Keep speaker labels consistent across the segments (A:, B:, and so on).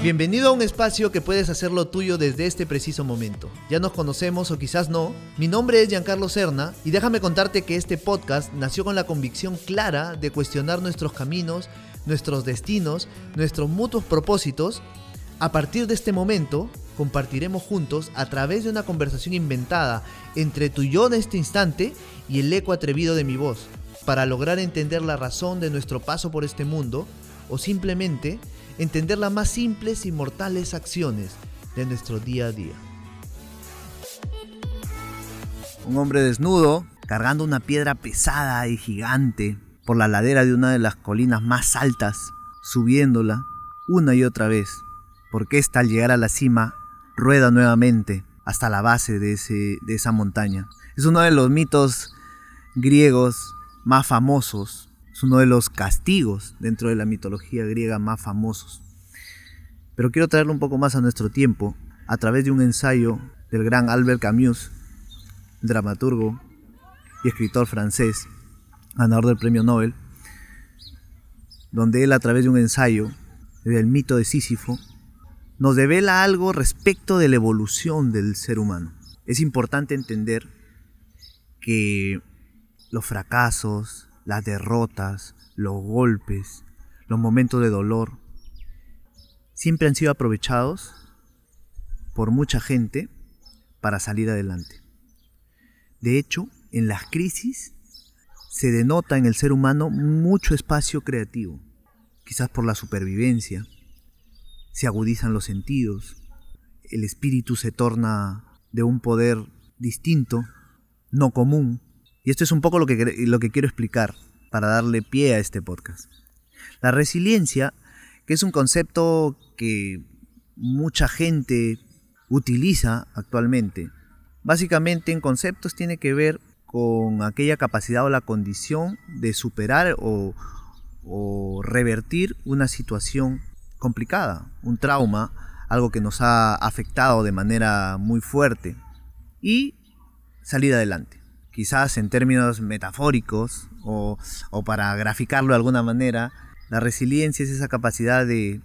A: Bienvenido a un espacio que puedes hacerlo tuyo desde este preciso momento. Ya nos conocemos o quizás no. Mi nombre es Giancarlo Serna y déjame contarte que este podcast nació con la convicción clara de cuestionar nuestros caminos, nuestros destinos, nuestros mutuos propósitos. A partir de este momento, compartiremos juntos a través de una conversación inventada entre tu yo de este instante y el eco atrevido de mi voz, para lograr entender la razón de nuestro paso por este mundo o simplemente entender las más simples y mortales acciones de nuestro día a día. Un hombre desnudo, cargando una piedra pesada y gigante por la ladera de una de las colinas más altas, subiéndola una y otra vez, porque esta al llegar a la cima rueda nuevamente hasta la base de, ese, de esa montaña. Es uno de los mitos griegos más famosos es uno de los castigos dentro de la mitología griega más famosos. Pero quiero traerlo un poco más a nuestro tiempo a través de un ensayo del gran Albert Camus, dramaturgo y escritor francés, ganador del premio Nobel, donde él a través de un ensayo del mito de Sísifo nos devela algo respecto de la evolución del ser humano. Es importante entender que los fracasos, las derrotas, los golpes, los momentos de dolor, siempre han sido aprovechados por mucha gente para salir adelante. De hecho, en las crisis se denota en el ser humano mucho espacio creativo, quizás por la supervivencia, se agudizan los sentidos, el espíritu se torna de un poder distinto, no común, y esto es un poco lo que, lo que quiero explicar para darle pie a este podcast. La resiliencia, que es un concepto que mucha gente utiliza actualmente, básicamente en conceptos tiene que ver con aquella capacidad o la condición de superar o, o revertir una situación complicada, un trauma, algo que nos ha afectado de manera muy fuerte y salir adelante quizás en términos metafóricos o, para graficarlo de alguna manera, la resiliencia es esa capacidad de,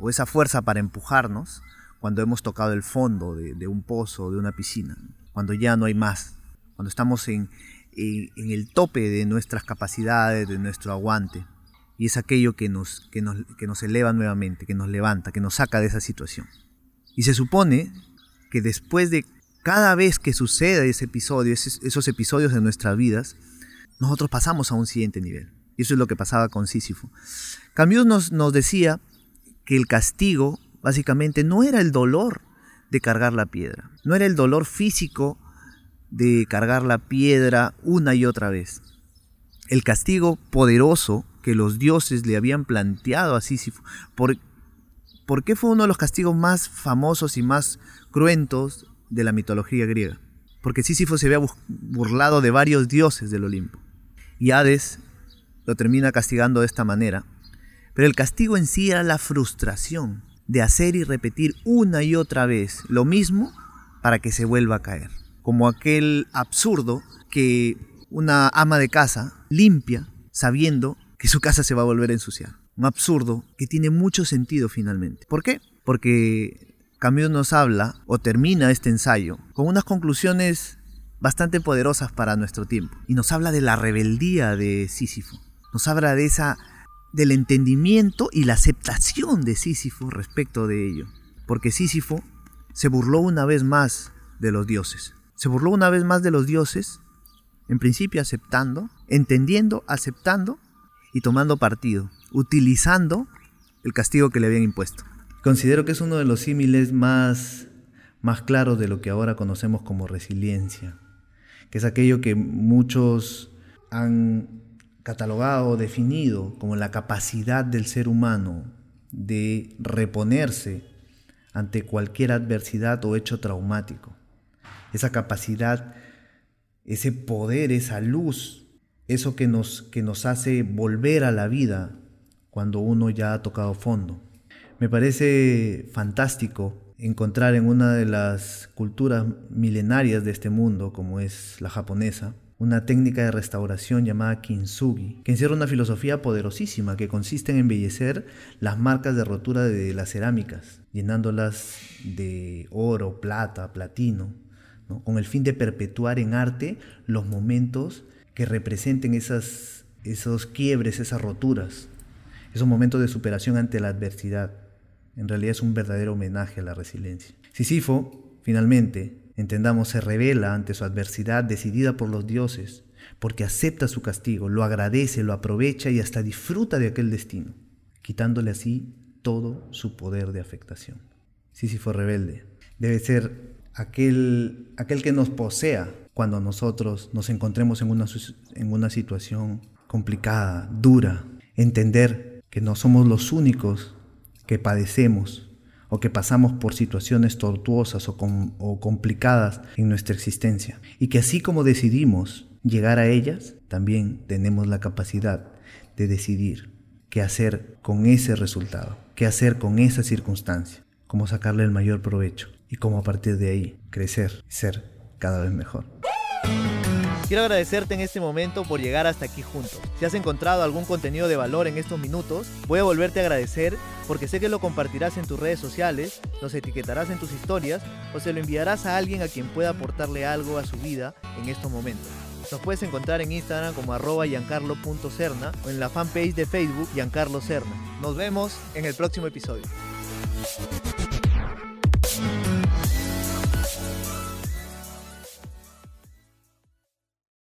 A: o esa fuerza para empujarnos cuando hemos tocado el fondo de, un pozo, de una piscina, cuando ya no hay más, cuando estamos en, el tope de nuestras capacidades, de nuestro aguante. Y es aquello que nos, que, nos, que nos eleva nuevamente, que nos levanta, que nos saca de esa situación. Y se supone que después de cada vez que sucede ese episodio, esos episodios de nuestras vidas, nosotros pasamos a un siguiente nivel. Y eso es lo que pasaba con Sísifo. Camus nos, nos decía que el castigo básicamente no era el dolor de cargar la piedra, no era el dolor físico de cargar la piedra una y otra vez. El castigo poderoso que los dioses le habían planteado a Sísifo, ¿por qué fue uno de los castigos más famosos y más cruentos de la mitología griega, porque Sísifo se había burlado de varios dioses del Olimpo. Y Hades lo termina castigando de esta manera. Pero el castigo en sí era la frustración de hacer y repetir una y otra vez lo mismo para que se vuelva a caer. Como aquel absurdo que una ama de casa limpia sabiendo que su casa se va a volver a ensuciar. Un absurdo que tiene mucho sentido finalmente. ¿Por qué? Porque Camus nos habla o termina este ensayo con unas conclusiones bastante poderosas para nuestro tiempo y nos habla de la rebeldía de Sísifo. Nos habla de esa del entendimiento y la aceptación de Sísifo respecto de ello, porque Sísifo se burló una vez más de los dioses. Se burló una vez más de los dioses, en principio aceptando, entendiendo, aceptando y tomando partido, utilizando el castigo que le habían impuesto. Considero que es uno de los símiles más, más claros de lo que ahora conocemos como resiliencia, que es aquello que muchos han catalogado definido como la capacidad del ser humano de reponerse ante cualquier adversidad o hecho traumático. Esa capacidad, ese poder, esa luz, eso que nos, que nos hace volver a la vida cuando uno ya ha tocado fondo. Me parece fantástico encontrar en una de las culturas milenarias de este mundo, como es la japonesa, una técnica de restauración llamada kintsugi, que encierra una filosofía poderosísima que consiste en embellecer las marcas de rotura de las cerámicas, llenándolas de oro, plata, platino, con el fin de perpetuar en arte los momentos que representen esas, esos quiebres, esas roturas, esos momentos de superación ante la adversidad. En realidad es un verdadero homenaje a la resiliencia. Sisifo, finalmente, entendamos, se revela ante su adversidad decidida por los dioses, porque acepta su castigo, lo agradece, lo aprovecha y hasta disfruta de aquel destino, quitándole así todo su poder de afectación. Sísifo rebelde debe ser aquel, aquel que nos posea cuando nosotros nos encontremos en una, en una situación complicada, dura, entender que no somos los únicos que padecemos o que pasamos por situaciones tortuosas o, complicadas en nuestra existencia. Y que así como decidimos llegar a ellas, también tenemos la capacidad de decidir qué hacer con ese resultado, qué hacer con esa circunstancia, cómo sacarle el mayor provecho y cómo a partir de ahí crecer ser cada vez mejor.
B: Quiero agradecerte en este momento por llegar hasta aquí juntos. Si has encontrado algún contenido de valor en estos minutos, voy a volverte a agradecer porque sé que lo compartirás en tus redes sociales, nos etiquetarás en tus historias o se lo enviarás a alguien a quien pueda aportarle algo a su vida en estos momentos. Nos puedes encontrar en Instagram como arroba giancarlo.cerna o en la fanpage de Facebook Giancarlo Cerna. Nos vemos en el próximo episodio.